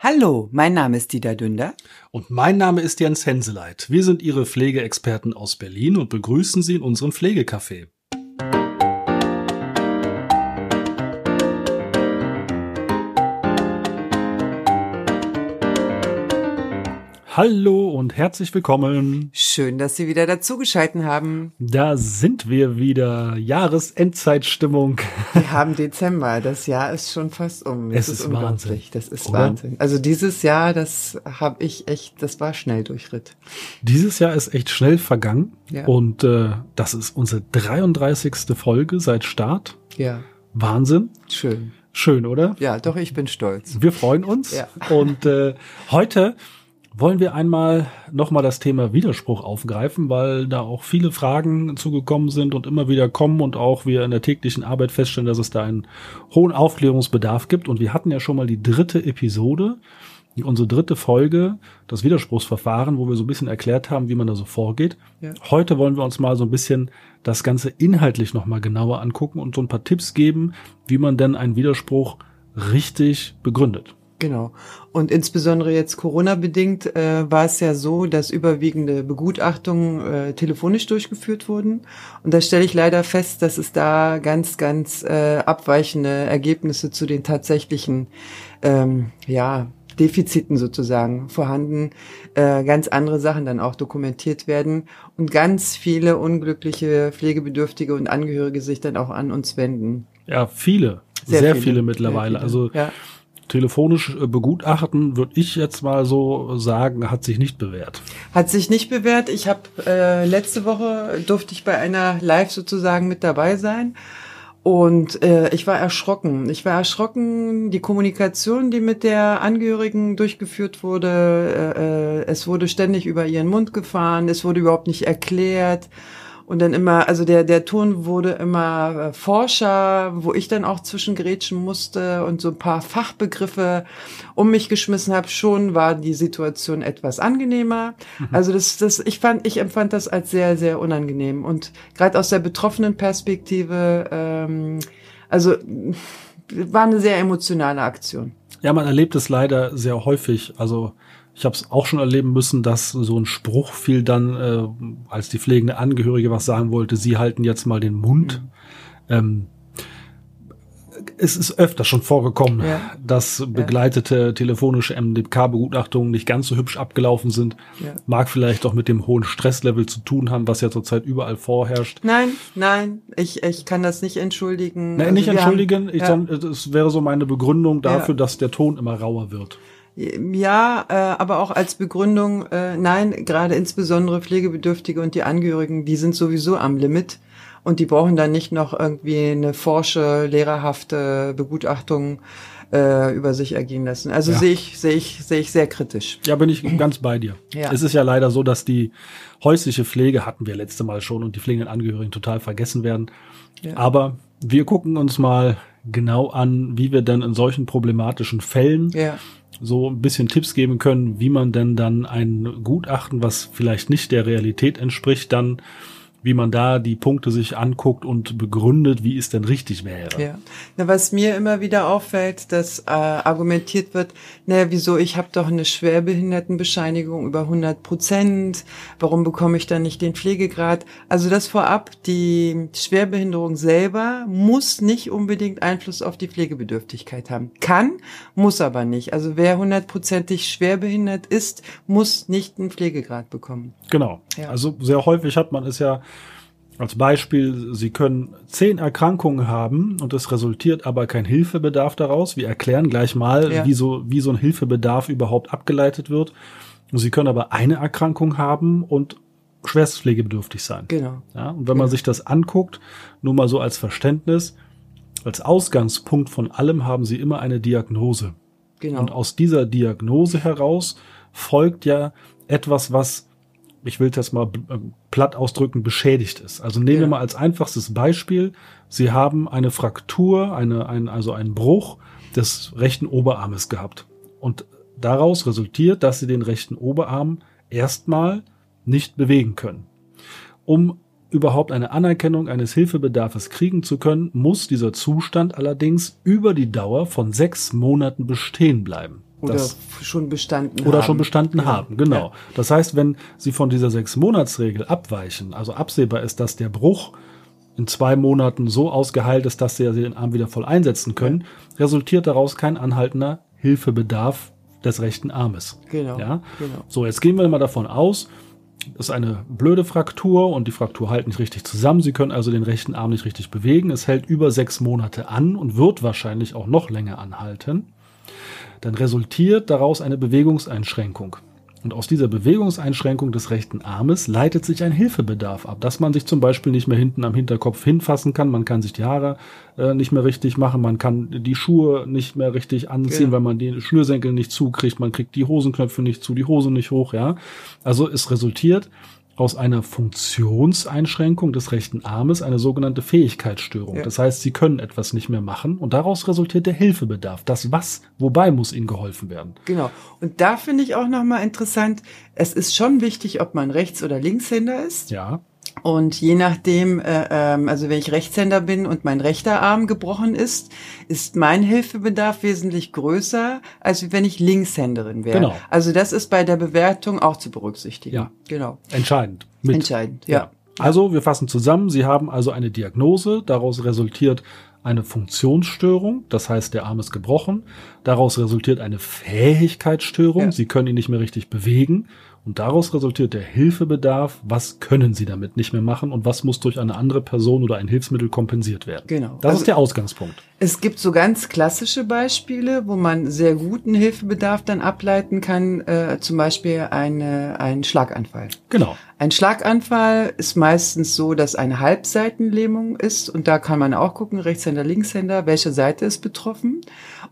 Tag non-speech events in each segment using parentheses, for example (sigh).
Hallo, mein Name ist Dieter Dünder. Und mein Name ist Jens Henseleit. Wir sind Ihre Pflegeexperten aus Berlin und begrüßen Sie in unserem Pflegecafé. Hallo und herzlich willkommen. Schön, dass Sie wieder dazugeschalten haben. Da sind wir wieder. Jahresendzeitstimmung. Wir haben Dezember. Das Jahr ist schon fast um. Das es ist, ist Wahnsinn. Das ist Oder? Wahnsinn. Also dieses Jahr, das habe ich echt, das war schnell durchritt. Dieses Jahr ist echt schnell vergangen. Ja. Und äh, das ist unsere 33. Folge seit Start. Ja. Wahnsinn. Schön. Schön, oder? Ja, doch, ich bin stolz. Wir freuen uns. Ja. Und äh, heute wollen wir einmal nochmal das Thema Widerspruch aufgreifen, weil da auch viele Fragen zugekommen sind und immer wieder kommen und auch wir in der täglichen Arbeit feststellen, dass es da einen hohen Aufklärungsbedarf gibt. Und wir hatten ja schon mal die dritte Episode, unsere dritte Folge, das Widerspruchsverfahren, wo wir so ein bisschen erklärt haben, wie man da so vorgeht. Ja. Heute wollen wir uns mal so ein bisschen das Ganze inhaltlich nochmal genauer angucken und so ein paar Tipps geben, wie man denn einen Widerspruch richtig begründet. Genau. Und insbesondere jetzt Corona-bedingt äh, war es ja so, dass überwiegende Begutachtungen äh, telefonisch durchgeführt wurden. Und da stelle ich leider fest, dass es da ganz, ganz äh, abweichende Ergebnisse zu den tatsächlichen ähm, ja, Defiziten sozusagen vorhanden, äh, ganz andere Sachen dann auch dokumentiert werden und ganz viele unglückliche Pflegebedürftige und Angehörige sich dann auch an uns wenden. Ja, viele. Sehr, sehr viele, viele, mittlerweile. Sehr viele. Also ja telefonisch äh, begutachten, würde ich jetzt mal so sagen, hat sich nicht bewährt. Hat sich nicht bewährt. Ich habe äh, letzte Woche durfte ich bei einer Live sozusagen mit dabei sein. Und äh, ich war erschrocken. Ich war erschrocken, die Kommunikation, die mit der Angehörigen durchgeführt wurde. Äh, äh es wurde ständig über ihren Mund gefahren. Es wurde überhaupt nicht erklärt. Und dann immer, also der, der Ton wurde immer äh, Forscher, wo ich dann auch zwischengrätschen musste und so ein paar Fachbegriffe um mich geschmissen habe. Schon war die Situation etwas angenehmer. Mhm. Also das, das, ich fand, ich empfand das als sehr, sehr unangenehm. Und gerade aus der betroffenen Perspektive, ähm, also war eine sehr emotionale Aktion. Ja, man erlebt es leider sehr häufig. Also ich habe es auch schon erleben müssen, dass so ein Spruch fiel dann, äh, als die pflegende Angehörige was sagen wollte, sie halten jetzt mal den Mund. Mhm. Ähm, es ist öfter schon vorgekommen, ja. dass begleitete ja. telefonische MDK-Begutachtungen nicht ganz so hübsch abgelaufen sind. Ja. Mag vielleicht auch mit dem hohen Stresslevel zu tun haben, was ja zurzeit überall vorherrscht. Nein, nein, ich, ich kann das nicht entschuldigen. Nein, also nicht entschuldigen. Haben, ich dann, das wäre so meine Begründung dafür, dass der Ton immer rauer wird. Ja, äh, aber auch als Begründung, äh, nein, gerade insbesondere Pflegebedürftige und die Angehörigen, die sind sowieso am Limit und die brauchen dann nicht noch irgendwie eine forsche, lehrerhafte Begutachtung äh, über sich ergehen lassen. Also ja. sehe ich, sehe ich, sehe ich sehr kritisch. Ja, bin ich ganz bei dir. Ja. Es ist ja leider so, dass die häusliche Pflege hatten wir letzte Mal schon und die pflegenden Angehörigen total vergessen werden. Ja. Aber wir gucken uns mal genau an, wie wir denn in solchen problematischen Fällen ja so ein bisschen Tipps geben können, wie man denn dann ein Gutachten, was vielleicht nicht der Realität entspricht, dann wie man da die Punkte sich anguckt und begründet, wie es denn richtig wäre. Ja. Na, was mir immer wieder auffällt, dass äh, argumentiert wird, naja, wieso, ich habe doch eine Schwerbehindertenbescheinigung über 100 Prozent, warum bekomme ich dann nicht den Pflegegrad? Also das vorab, die Schwerbehinderung selber muss nicht unbedingt Einfluss auf die Pflegebedürftigkeit haben. Kann, muss aber nicht. Also wer hundertprozentig schwerbehindert ist, muss nicht einen Pflegegrad bekommen. Genau. Ja. Also sehr häufig hat man es ja als Beispiel, Sie können zehn Erkrankungen haben und es resultiert aber kein Hilfebedarf daraus. Wir erklären gleich mal, ja. wie, so, wie so ein Hilfebedarf überhaupt abgeleitet wird. Sie können aber eine Erkrankung haben und schwerstpflegebedürftig sein. Genau. Ja, und wenn man sich das anguckt, nur mal so als Verständnis, als Ausgangspunkt von allem haben Sie immer eine Diagnose. Genau. Und aus dieser Diagnose heraus folgt ja etwas, was ich will das mal äh, platt ausdrücken, beschädigt ist. Also nehmen ja. wir mal als einfachstes Beispiel, Sie haben eine Fraktur, eine, ein, also einen Bruch des rechten Oberarmes gehabt. Und daraus resultiert, dass Sie den rechten Oberarm erstmal nicht bewegen können. Um überhaupt eine Anerkennung eines Hilfebedarfes kriegen zu können, muss dieser Zustand allerdings über die Dauer von sechs Monaten bestehen bleiben. Oder das, schon bestanden oder haben. Oder schon bestanden ja. haben, genau. Ja. Das heißt, wenn Sie von dieser Sechs-Monats-Regel abweichen, also absehbar ist, dass der Bruch in zwei Monaten so ausgeheilt ist, dass Sie den Arm wieder voll einsetzen können, ja. resultiert daraus kein anhaltender Hilfebedarf des rechten Armes. Genau, ja? genau. So, jetzt gehen wir mal davon aus, das ist eine blöde Fraktur und die Fraktur hält nicht richtig zusammen. Sie können also den rechten Arm nicht richtig bewegen. Es hält über sechs Monate an und wird wahrscheinlich auch noch länger anhalten. Dann resultiert daraus eine Bewegungseinschränkung. Und aus dieser Bewegungseinschränkung des rechten Armes leitet sich ein Hilfebedarf ab, dass man sich zum Beispiel nicht mehr hinten am Hinterkopf hinfassen kann, man kann sich die Haare äh, nicht mehr richtig machen, man kann die Schuhe nicht mehr richtig anziehen, genau. weil man die Schnürsenkel nicht zukriegt, man kriegt die Hosenknöpfe nicht zu, die Hose nicht hoch, ja. Also es resultiert aus einer Funktionseinschränkung des rechten Armes eine sogenannte Fähigkeitsstörung. Ja. Das heißt, sie können etwas nicht mehr machen und daraus resultiert der Hilfebedarf. Das was, wobei muss ihnen geholfen werden. Genau. Und da finde ich auch nochmal interessant, es ist schon wichtig, ob man Rechts- oder Linkshänder ist. Ja. Und je nachdem, äh, ähm, also wenn ich Rechtshänder bin und mein rechter Arm gebrochen ist, ist mein Hilfebedarf wesentlich größer, als wenn ich Linkshänderin wäre. Genau. Also das ist bei der Bewertung auch zu berücksichtigen. Ja. Genau. Entscheidend. Mit. Entscheidend, ja. ja. Also wir fassen zusammen, Sie haben also eine Diagnose, daraus resultiert eine Funktionsstörung, das heißt, der Arm ist gebrochen. Daraus resultiert eine Fähigkeitsstörung, ja. Sie können ihn nicht mehr richtig bewegen. Und daraus resultiert der Hilfebedarf, was können Sie damit nicht mehr machen und was muss durch eine andere Person oder ein Hilfsmittel kompensiert werden. Genau. Das also, ist der Ausgangspunkt. Es gibt so ganz klassische Beispiele, wo man sehr guten Hilfebedarf dann ableiten kann, äh, zum Beispiel eine, ein Schlaganfall. Genau. Ein Schlaganfall ist meistens so, dass eine Halbseitenlähmung ist und da kann man auch gucken, Rechtshänder, Linkshänder, welche Seite ist betroffen.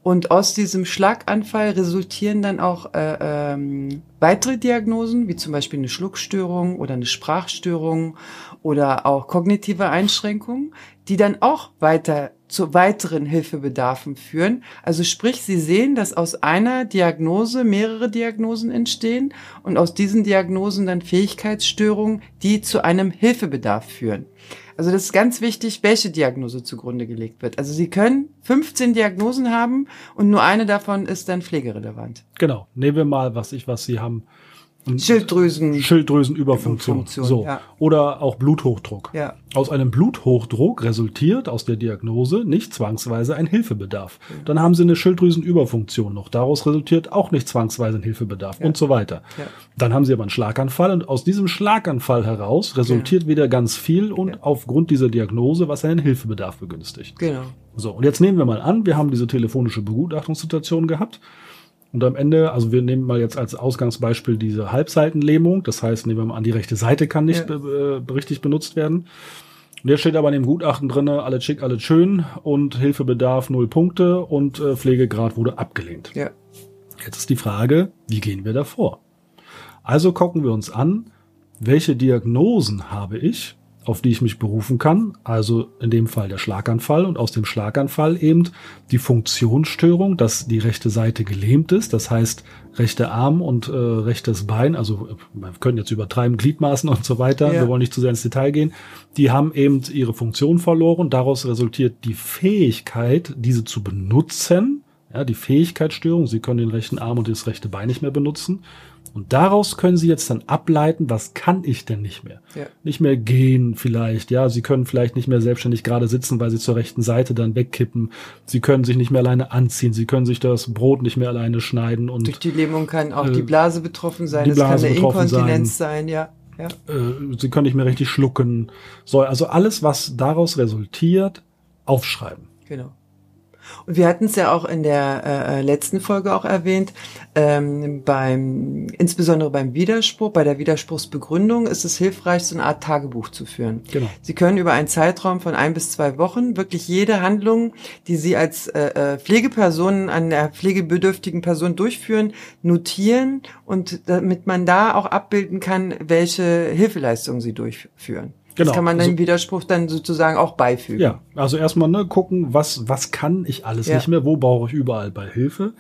Und aus diesem Schlaganfall resultieren dann auch äh, ähm, weitere Diagnosen, wie zum Beispiel eine Schluckstörung oder eine Sprachstörung oder auch kognitive Einschränkungen, die dann auch weiter zu weiteren Hilfebedarfen führen. Also sprich, Sie sehen, dass aus einer Diagnose mehrere Diagnosen entstehen und aus diesen Diagnosen dann Fähigkeitsstörungen, die zu einem Hilfebedarf führen. Also das ist ganz wichtig, welche Diagnose zugrunde gelegt wird. Also Sie können 15 Diagnosen haben und nur eine davon ist dann pflegerelevant. Genau. Nehmen wir mal, was ich, was Sie haben Schilddrüsen. Schilddrüsenüberfunktion. Funktion, so. Ja. Oder auch Bluthochdruck. Ja. Aus einem Bluthochdruck resultiert aus der Diagnose nicht zwangsweise ein Hilfebedarf. Ja. Dann haben Sie eine Schilddrüsenüberfunktion noch. Daraus resultiert auch nicht zwangsweise ein Hilfebedarf und so weiter. Ja. Dann haben Sie aber einen Schlaganfall und aus diesem Schlaganfall heraus resultiert wieder ganz viel und aufgrund dieser Diagnose, was einen Hilfebedarf begünstigt. Genau. So. Und jetzt nehmen wir mal an, wir haben diese telefonische Begutachtungssituation gehabt. Und am Ende, also wir nehmen mal jetzt als Ausgangsbeispiel diese Halbseitenlähmung. Das heißt, nehmen wir mal an, die rechte Seite kann nicht ja. be äh, richtig benutzt werden. Und jetzt steht aber in dem Gutachten drinne, alles schick, alles schön und Hilfebedarf null Punkte und äh, Pflegegrad wurde abgelehnt. Ja. Jetzt ist die Frage, wie gehen wir davor? Also gucken wir uns an, welche Diagnosen habe ich auf die ich mich berufen kann. Also in dem Fall der Schlaganfall und aus dem Schlaganfall eben die Funktionsstörung, dass die rechte Seite gelähmt ist. Das heißt, rechter Arm und äh, rechtes Bein, also wir können jetzt übertreiben, Gliedmaßen und so weiter, ja. wir wollen nicht zu sehr ins Detail gehen, die haben eben ihre Funktion verloren. Daraus resultiert die Fähigkeit, diese zu benutzen. Ja, die Fähigkeitsstörung, sie können den rechten Arm und das rechte Bein nicht mehr benutzen. Und daraus können Sie jetzt dann ableiten, was kann ich denn nicht mehr? Ja. Nicht mehr gehen vielleicht, ja. Sie können vielleicht nicht mehr selbstständig gerade sitzen, weil Sie zur rechten Seite dann wegkippen. Sie können sich nicht mehr alleine anziehen. Sie können sich das Brot nicht mehr alleine schneiden und. Durch die Lähmung kann auch äh, die Blase betroffen sein. es kann eine Inkontinenz sein, sein ja. Ja. Äh, sie können nicht mehr richtig schlucken. So, also alles, was daraus resultiert, aufschreiben. Genau. Und wir hatten es ja auch in der äh, äh, letzten Folge auch erwähnt, ähm, beim, insbesondere beim Widerspruch, bei der Widerspruchsbegründung ist es hilfreich, so eine Art Tagebuch zu führen. Genau. Sie können über einen Zeitraum von ein bis zwei Wochen wirklich jede Handlung, die Sie als äh, äh Pflegeperson an der pflegebedürftigen Person durchführen, notieren und damit man da auch abbilden kann, welche Hilfeleistungen Sie durchführen. Genau. Das kann man dann also, Widerspruch dann sozusagen auch beifügen. Ja, also erstmal ne, gucken, was, was kann ich alles ja. nicht mehr, wo brauche ich überall bei Hilfe.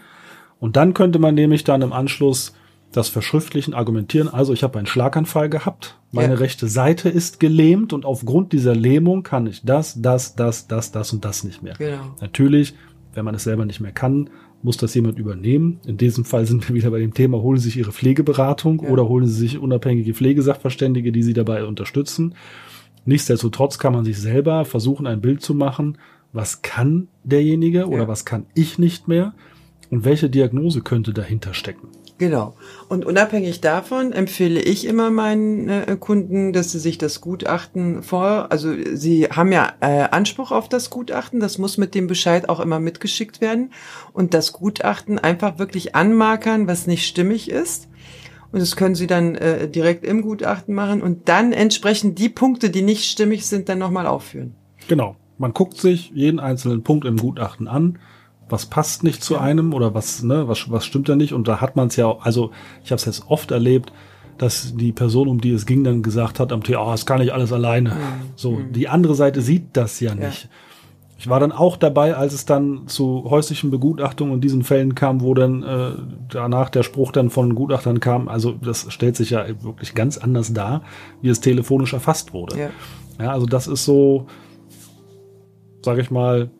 Und dann könnte man nämlich dann im Anschluss das verschriftlichen argumentieren. Also ich habe einen Schlaganfall gehabt, meine ja. rechte Seite ist gelähmt und aufgrund dieser Lähmung kann ich das, das, das, das, das und das nicht mehr. Genau. Natürlich, wenn man es selber nicht mehr kann, muss das jemand übernehmen. In diesem Fall sind wir wieder bei dem Thema, holen Sie sich Ihre Pflegeberatung ja. oder holen Sie sich unabhängige Pflegesachverständige, die Sie dabei unterstützen. Nichtsdestotrotz kann man sich selber versuchen, ein Bild zu machen, was kann derjenige ja. oder was kann ich nicht mehr und welche Diagnose könnte dahinter stecken. Genau. Und unabhängig davon empfehle ich immer meinen äh, Kunden, dass sie sich das Gutachten vor, also sie haben ja äh, Anspruch auf das Gutachten, das muss mit dem Bescheid auch immer mitgeschickt werden und das Gutachten einfach wirklich anmarkern, was nicht stimmig ist. Und das können Sie dann äh, direkt im Gutachten machen und dann entsprechend die Punkte, die nicht stimmig sind, dann nochmal aufführen. Genau. Man guckt sich jeden einzelnen Punkt im Gutachten an was passt nicht zu einem oder was, ne, was, was stimmt da nicht? Und da hat man es ja, also ich habe es jetzt oft erlebt, dass die Person, um die es ging, dann gesagt hat am Tee, oh, das kann ich alles alleine. Mhm. So, mhm. die andere Seite sieht das ja nicht. Ja. Ich war dann auch dabei, als es dann zu häuslichen Begutachtungen und diesen Fällen kam, wo dann äh, danach der Spruch dann von Gutachtern kam. Also das stellt sich ja wirklich ganz anders dar, wie es telefonisch erfasst wurde. Ja, ja also das ist so, sage ich mal,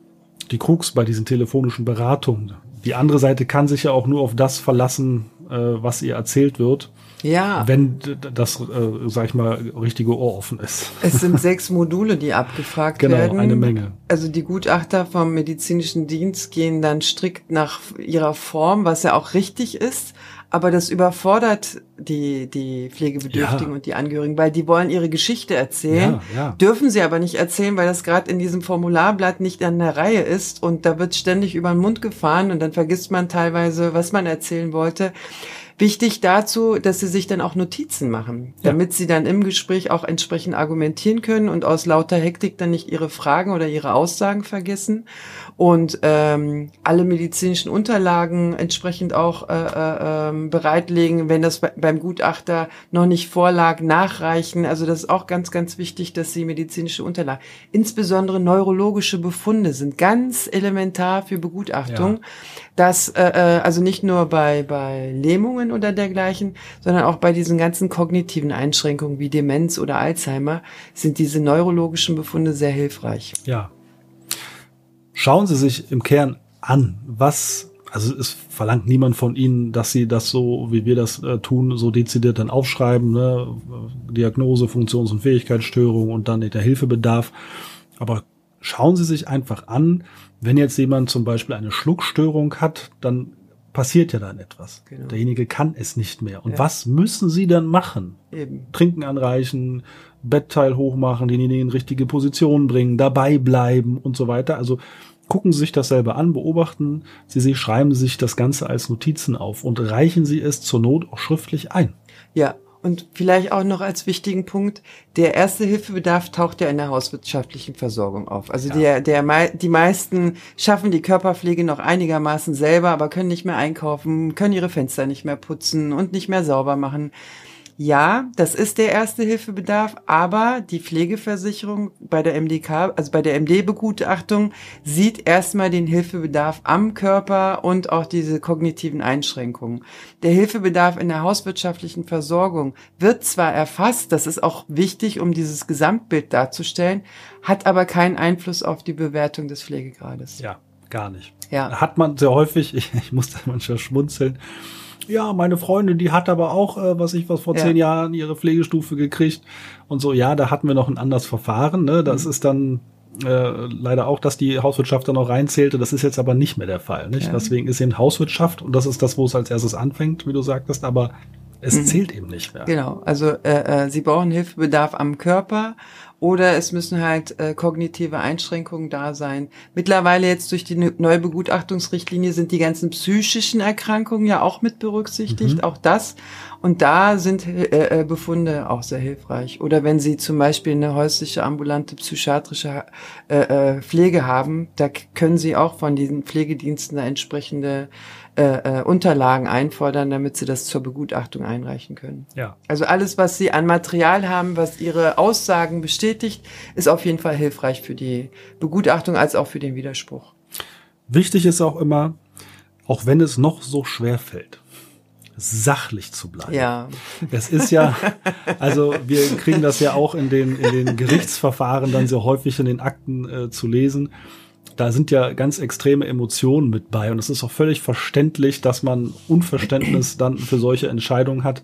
die Krux bei diesen telefonischen Beratungen. Die andere Seite kann sich ja auch nur auf das verlassen, äh, was ihr erzählt wird. Ja. Wenn das, äh, sag ich mal, richtige Ohr offen ist. Es sind (laughs) sechs Module, die abgefragt genau, werden. Genau, eine Menge. Also die Gutachter vom medizinischen Dienst gehen dann strikt nach ihrer Form, was ja auch richtig ist. Aber das überfordert die, die Pflegebedürftigen ja. und die Angehörigen, weil die wollen ihre Geschichte erzählen, ja, ja. dürfen sie aber nicht erzählen, weil das gerade in diesem Formularblatt nicht an der Reihe ist und da wird ständig über den Mund gefahren und dann vergisst man teilweise, was man erzählen wollte. Wichtig dazu, dass sie sich dann auch Notizen machen, damit sie dann im Gespräch auch entsprechend argumentieren können und aus lauter Hektik dann nicht ihre Fragen oder ihre Aussagen vergessen und ähm, alle medizinischen Unterlagen entsprechend auch äh, äh, ähm, bereitlegen, wenn das beim Gutachter noch nicht vorlag, nachreichen. Also das ist auch ganz, ganz wichtig, dass sie medizinische Unterlagen, insbesondere neurologische Befunde sind ganz elementar für Begutachtung. Ja dass äh, äh, also nicht nur bei bei Lähmungen oder dergleichen, sondern auch bei diesen ganzen kognitiven Einschränkungen wie Demenz oder Alzheimer sind diese neurologischen Befunde sehr hilfreich. Ja. Schauen Sie sich im Kern an, was also es verlangt niemand von Ihnen, dass Sie das so, wie wir das äh, tun, so dezidiert dann aufschreiben, ne? Diagnose, Funktions- und Fähigkeitsstörung und dann der Hilfebedarf. Aber schauen Sie sich einfach an, wenn jetzt jemand zum Beispiel eine Schluckstörung hat, dann passiert ja dann etwas. Genau. Derjenige kann es nicht mehr. Und ja. was müssen Sie dann machen? Eben. Trinken anreichen, Bettteil hochmachen, denjenigen in richtige Position bringen, dabei bleiben und so weiter. Also gucken Sie sich das selber an, beobachten Sie sich, schreiben Sie sich das Ganze als Notizen auf und reichen Sie es zur Not auch schriftlich ein. Ja, und vielleicht auch noch als wichtigen Punkt, der erste Hilfebedarf taucht ja in der hauswirtschaftlichen Versorgung auf. Also ja. der, der, die meisten schaffen die Körperpflege noch einigermaßen selber, aber können nicht mehr einkaufen, können ihre Fenster nicht mehr putzen und nicht mehr sauber machen. Ja, das ist der erste Hilfebedarf, aber die Pflegeversicherung bei der MDK, also bei der MD-Begutachtung, sieht erstmal den Hilfebedarf am Körper und auch diese kognitiven Einschränkungen. Der Hilfebedarf in der hauswirtschaftlichen Versorgung wird zwar erfasst, das ist auch wichtig, um dieses Gesamtbild darzustellen, hat aber keinen Einfluss auf die Bewertung des Pflegegrades. Ja, gar nicht. Ja. Hat man sehr häufig, (laughs) ich, ich muss da manchmal schmunzeln, ja, meine Freundin, die hat aber auch, äh, was ich was vor ja. zehn Jahren ihre Pflegestufe gekriegt und so. Ja, da hatten wir noch ein anderes Verfahren. Ne? Das mhm. ist dann äh, leider auch, dass die Hauswirtschaft da noch reinzählte. Das ist jetzt aber nicht mehr der Fall. Nicht? Ja. Deswegen ist eben Hauswirtschaft und das ist das, wo es als erstes anfängt, wie du sagtest. Aber es mhm. zählt eben nicht mehr. Genau. Also äh, äh, sie brauchen Hilfebedarf am Körper oder es müssen halt äh, kognitive Einschränkungen da sein. Mittlerweile jetzt durch die Neubegutachtungsrichtlinie sind die ganzen psychischen Erkrankungen ja auch mit berücksichtigt, mhm. auch das. Und da sind äh, äh, Befunde auch sehr hilfreich. Oder wenn Sie zum Beispiel eine häusliche ambulante psychiatrische äh, äh, Pflege haben, da können Sie auch von diesen Pflegediensten eine entsprechende äh, äh, Unterlagen einfordern, damit sie das zur Begutachtung einreichen können. Ja. Also alles, was sie an Material haben, was ihre Aussagen bestätigt, ist auf jeden Fall hilfreich für die Begutachtung als auch für den Widerspruch. Wichtig ist auch immer, auch wenn es noch so schwer fällt, sachlich zu bleiben. Ja. Es ist ja, also wir kriegen das ja auch in den, in den (laughs) Gerichtsverfahren dann sehr häufig in den Akten äh, zu lesen da sind ja ganz extreme Emotionen mit bei und es ist auch völlig verständlich, dass man Unverständnis dann für solche Entscheidungen hat.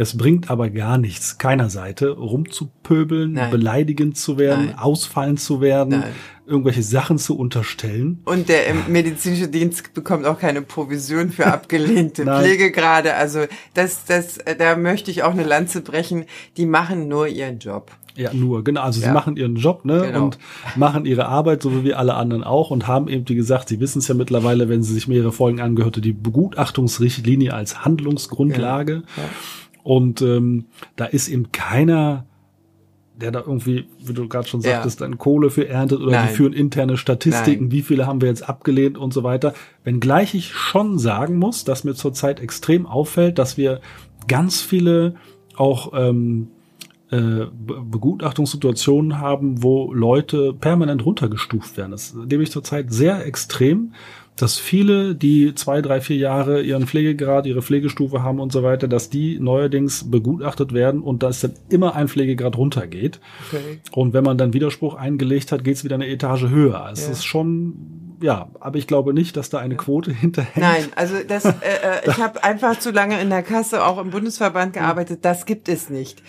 Es bringt aber gar nichts, keiner Seite, rumzupöbeln, Nein. beleidigend zu werden, Nein. ausfallen zu werden, Nein. irgendwelche Sachen zu unterstellen. Und der medizinische Dienst bekommt auch keine Provision für (laughs) abgelehnte Pflegegrade. Also das, das, da möchte ich auch eine Lanze brechen. Die machen nur ihren Job. Ja, nur, genau. Also ja. sie machen ihren Job, ne? Genau. Und machen ihre Arbeit, so wie wir alle anderen auch, und haben eben, wie gesagt, sie wissen es ja mittlerweile, wenn sie sich mehrere Folgen angehörte, die Begutachtungsrichtlinie als Handlungsgrundlage. Ja. Ja. Und ähm, da ist eben keiner, der da irgendwie, wie du gerade schon sagtest, dann Kohle für erntet oder Nein. die führen interne Statistiken, Nein. wie viele haben wir jetzt abgelehnt und so weiter. Wenngleich ich schon sagen muss, dass mir zurzeit extrem auffällt, dass wir ganz viele auch ähm, äh, Begutachtungssituationen haben, wo Leute permanent runtergestuft werden. Das erlebe ich zurzeit sehr extrem, dass viele, die zwei, drei, vier Jahre ihren Pflegegrad, ihre Pflegestufe haben und so weiter, dass die neuerdings begutachtet werden und dass dann immer ein Pflegegrad runtergeht. Okay. Und wenn man dann Widerspruch eingelegt hat, geht es wieder eine Etage höher. Es ja. ist schon ja, aber ich glaube nicht, dass da eine Quote hinterhängt. Nein, also das, (laughs) äh, äh ich habe einfach zu lange in der Kasse, auch im Bundesverband gearbeitet. Das gibt es nicht.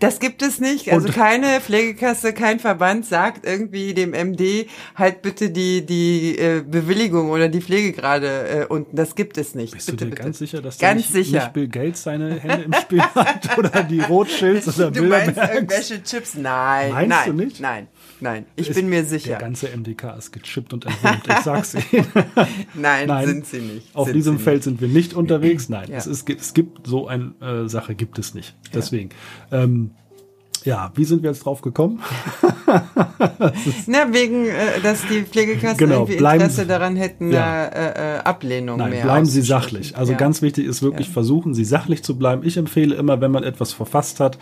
Das gibt es nicht. Also Und keine Pflegekasse, kein Verband sagt irgendwie dem MD halt bitte die die äh, Bewilligung oder die Pflegegrade äh, unten. Das gibt es nicht. Bist bitte, du dir bitte. ganz sicher, dass ganz nicht, sicher. nicht Bill Gates seine Hände im Spiel (laughs) hat oder die Rothschilds oder Du meinst irgendwelche Chips? Nein, Meinst nein, du nicht? Nein. Nein, ich ist, bin mir sicher. Der ganze MDK ist gechippt und entwurmt, ich sag's Ihnen. (laughs) Nein, Nein, sind sie nicht. Auf sind diesem Feld nicht. sind wir nicht unterwegs. (clears throat) Nein, ja. es, ist, es gibt so eine äh, Sache, gibt es nicht. Deswegen. Ja. Ähm, ja, wie sind wir jetzt drauf gekommen? (laughs) Na, wegen, äh, dass die Pflegekassen genau, irgendwie Interesse Sie, daran hätten, ja. äh, äh, Ablehnung Nein, mehr bleiben Sie sachlich. Also ja. ganz wichtig ist wirklich ja. versuchen, Sie sachlich zu bleiben. Ich empfehle immer, wenn man etwas verfasst hat,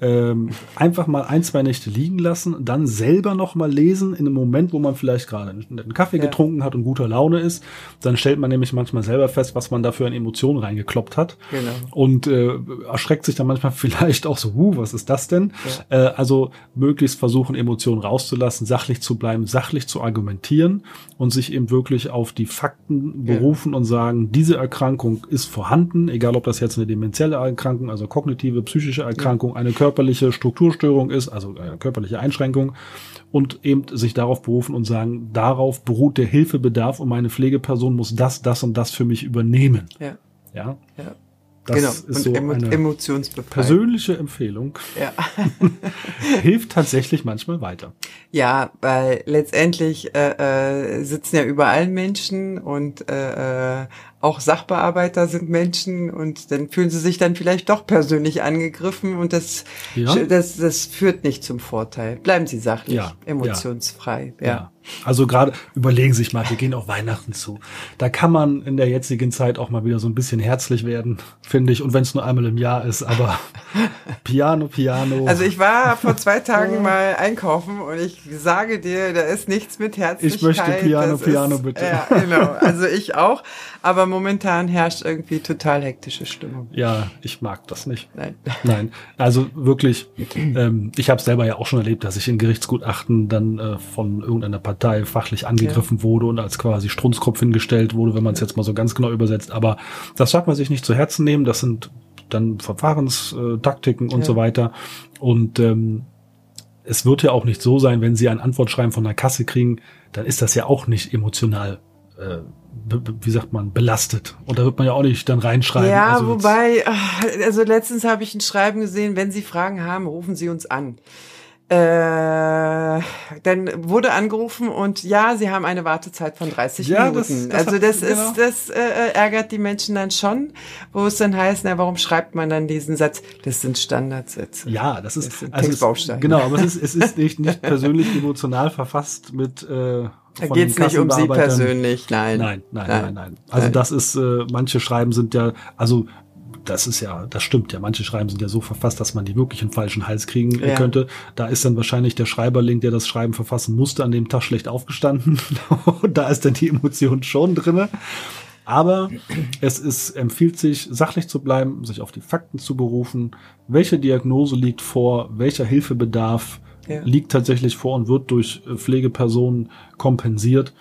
ähm, einfach mal ein, zwei Nächte liegen lassen, dann selber noch mal lesen in einem Moment, wo man vielleicht gerade einen Kaffee ja. getrunken hat und guter Laune ist. Dann stellt man nämlich manchmal selber fest, was man da für eine Emotion reingekloppt hat. Genau. Und äh, erschreckt sich dann manchmal (laughs) vielleicht auch so, uh, was ist das denn? Ja. Äh, also möglichst versuchen, Emotionen rauszulassen, sachlich zu bleiben, sachlich zu argumentieren und sich eben wirklich auf die Fakten berufen ja. und sagen, diese Erkrankung ist vorhanden, egal ob das jetzt eine dementielle Erkrankung, also kognitive, psychische Erkrankung, eine körperliche Strukturstörung ist, also eine körperliche Einschränkung und eben sich darauf berufen und sagen, darauf beruht der Hilfebedarf und meine Pflegeperson muss das, das und das für mich übernehmen. Ja. Ja. ja. Das genau. ist so emo eine persönliche Empfehlung. Ja. (laughs) (laughs) Hilft tatsächlich manchmal weiter. Ja, weil letztendlich äh, äh, sitzen ja überall Menschen und äh, äh, auch Sachbearbeiter sind Menschen und dann fühlen sie sich dann vielleicht doch persönlich angegriffen und das, ja. das, das führt nicht zum Vorteil. Bleiben Sie sachlich, ja. emotionsfrei. Ja. ja. Also gerade überlegen Sie sich mal, wir gehen auf Weihnachten zu. Da kann man in der jetzigen Zeit auch mal wieder so ein bisschen herzlich werden, finde ich. Und wenn es nur einmal im Jahr ist, aber (laughs) Piano, Piano. Also ich war vor zwei Tagen mal einkaufen und ich sage dir, da ist nichts mit Herzlichkeit. Ich möchte Piano, das Piano ist, bitte. Ja, genau. Also ich auch. Aber momentan herrscht irgendwie total hektische Stimmung. Ja, ich mag das nicht. Nein. Nein. Also wirklich, ähm, ich habe selber ja auch schon erlebt, dass ich in Gerichtsgutachten dann äh, von irgendeiner Partei fachlich angegriffen ja. wurde und als quasi Strunzkopf hingestellt wurde, wenn man es jetzt mal so ganz genau übersetzt. Aber das darf man sich nicht zu Herzen nehmen. Das sind dann Verfahrenstaktiken und ja. so weiter. Und ähm, es wird ja auch nicht so sein, wenn Sie ein Antwortschreiben von der Kasse kriegen, dann ist das ja auch nicht emotional äh, wie sagt man, belastet. Und da wird man ja auch nicht dann reinschreiben. Ja, also wobei, also letztens habe ich ein Schreiben gesehen, wenn Sie Fragen haben, rufen Sie uns an. Äh, dann wurde angerufen und ja, sie haben eine Wartezeit von 30 ja, Minuten. Das, das also das ist, genau. das äh, ärgert die Menschen dann schon, wo es dann heißt, na, warum schreibt man dann diesen Satz? Das sind Standardsätze. Ja, das ist, das also Textbausteine. genau, aber es ist, es ist nicht, nicht persönlich emotional verfasst mit äh, da geht's nicht um Sie persönlich, nein. Nein, nein, nein, nein. nein. Also nein. das ist, äh, manche Schreiben sind ja, also das ist ja, das stimmt ja. Manche Schreiben sind ja so verfasst, dass man die wirklich einen falschen Hals kriegen äh, ja. könnte. Da ist dann wahrscheinlich der Schreiberling, der das Schreiben verfassen musste, an dem Tag schlecht aufgestanden. (laughs) da ist dann die Emotion schon drinne. Aber es ist, empfiehlt sich, sachlich zu bleiben, sich auf die Fakten zu berufen. Welche Diagnose liegt vor? Welcher Hilfebedarf ja. liegt tatsächlich vor und wird durch äh, Pflegepersonen kompensiert.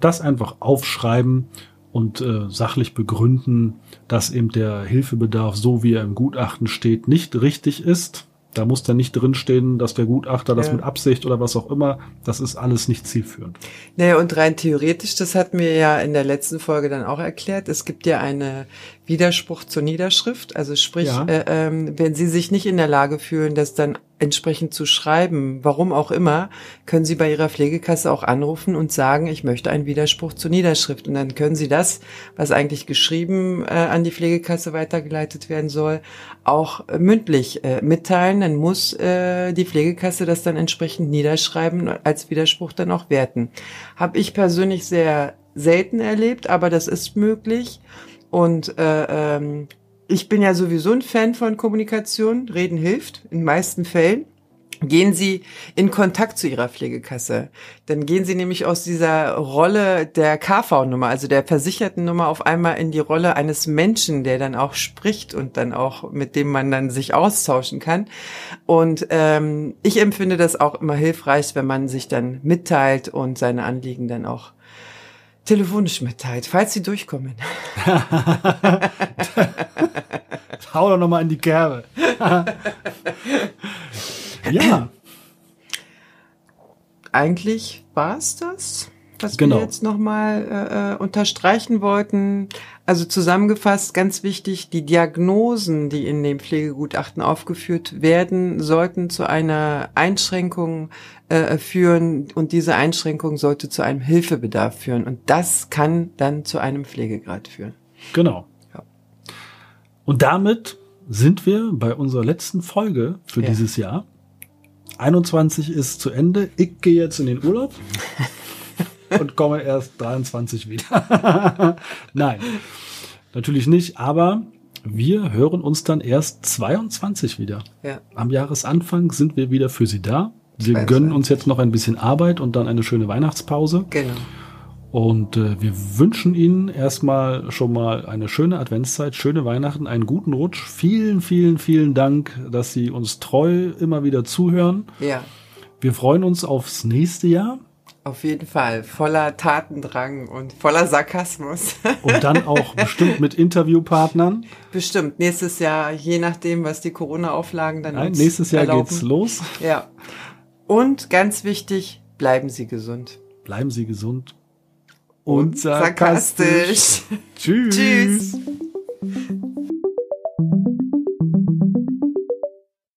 Das einfach aufschreiben und äh, sachlich begründen, dass eben der Hilfebedarf, so wie er im Gutachten steht, nicht richtig ist. Da muss dann nicht drinstehen, dass der Gutachter das mit Absicht oder was auch immer, das ist alles nicht zielführend. Naja, und rein theoretisch, das hatten wir ja in der letzten Folge dann auch erklärt, es gibt ja eine Widerspruch zur Niederschrift. Also sprich, ja. äh, ähm, wenn Sie sich nicht in der Lage fühlen, das dann entsprechend zu schreiben, warum auch immer, können Sie bei Ihrer Pflegekasse auch anrufen und sagen, ich möchte einen Widerspruch zur Niederschrift. Und dann können Sie das, was eigentlich geschrieben äh, an die Pflegekasse weitergeleitet werden soll, auch äh, mündlich äh, mitteilen. Dann muss äh, die Pflegekasse das dann entsprechend niederschreiben, als Widerspruch dann auch werten. Habe ich persönlich sehr selten erlebt, aber das ist möglich. Und äh, ähm, ich bin ja sowieso ein Fan von Kommunikation. Reden hilft in meisten Fällen. Gehen Sie in Kontakt zu Ihrer Pflegekasse. Dann gehen Sie nämlich aus dieser Rolle der KV-Nummer, also der versicherten Nummer, auf einmal in die Rolle eines Menschen, der dann auch spricht und dann auch mit dem man dann sich austauschen kann. Und ähm, ich empfinde das auch immer hilfreich, wenn man sich dann mitteilt und seine Anliegen dann auch telefonisch mitteilt, falls sie durchkommen. (laughs) Hau doch nochmal in die Kerbe. (laughs) ja. Eigentlich war es das, was genau. wir jetzt nochmal äh, äh, unterstreichen wollten. Also zusammengefasst, ganz wichtig, die Diagnosen, die in dem Pflegegutachten aufgeführt werden, sollten zu einer Einschränkung äh, führen und diese Einschränkung sollte zu einem Hilfebedarf führen und das kann dann zu einem Pflegegrad führen. Genau. Ja. Und damit sind wir bei unserer letzten Folge für ja. dieses Jahr. 21 ist zu Ende. Ich gehe jetzt in den Urlaub (laughs) und komme erst 23 wieder. (laughs) Nein, natürlich nicht, aber wir hören uns dann erst 22 wieder. Ja. Am Jahresanfang sind wir wieder für Sie da. Wir gönnen uns jetzt noch ein bisschen Arbeit und dann eine schöne Weihnachtspause. Genau. Und äh, wir wünschen Ihnen erstmal schon mal eine schöne Adventszeit, schöne Weihnachten, einen guten Rutsch. Vielen, vielen, vielen Dank, dass Sie uns treu immer wieder zuhören. Ja. Wir freuen uns aufs nächste Jahr. Auf jeden Fall. Voller Tatendrang und voller Sarkasmus. (laughs) Und dann auch bestimmt mit Interviewpartnern. Bestimmt. Nächstes Jahr, je nachdem, was die Corona-Auflagen dann Nein, nächstes Jahr erlauben. geht's los. Ja. Und ganz wichtig, bleiben Sie gesund. Bleiben Sie gesund. Und, und sarkastisch. sarkastisch. Tschüss. Tschüss.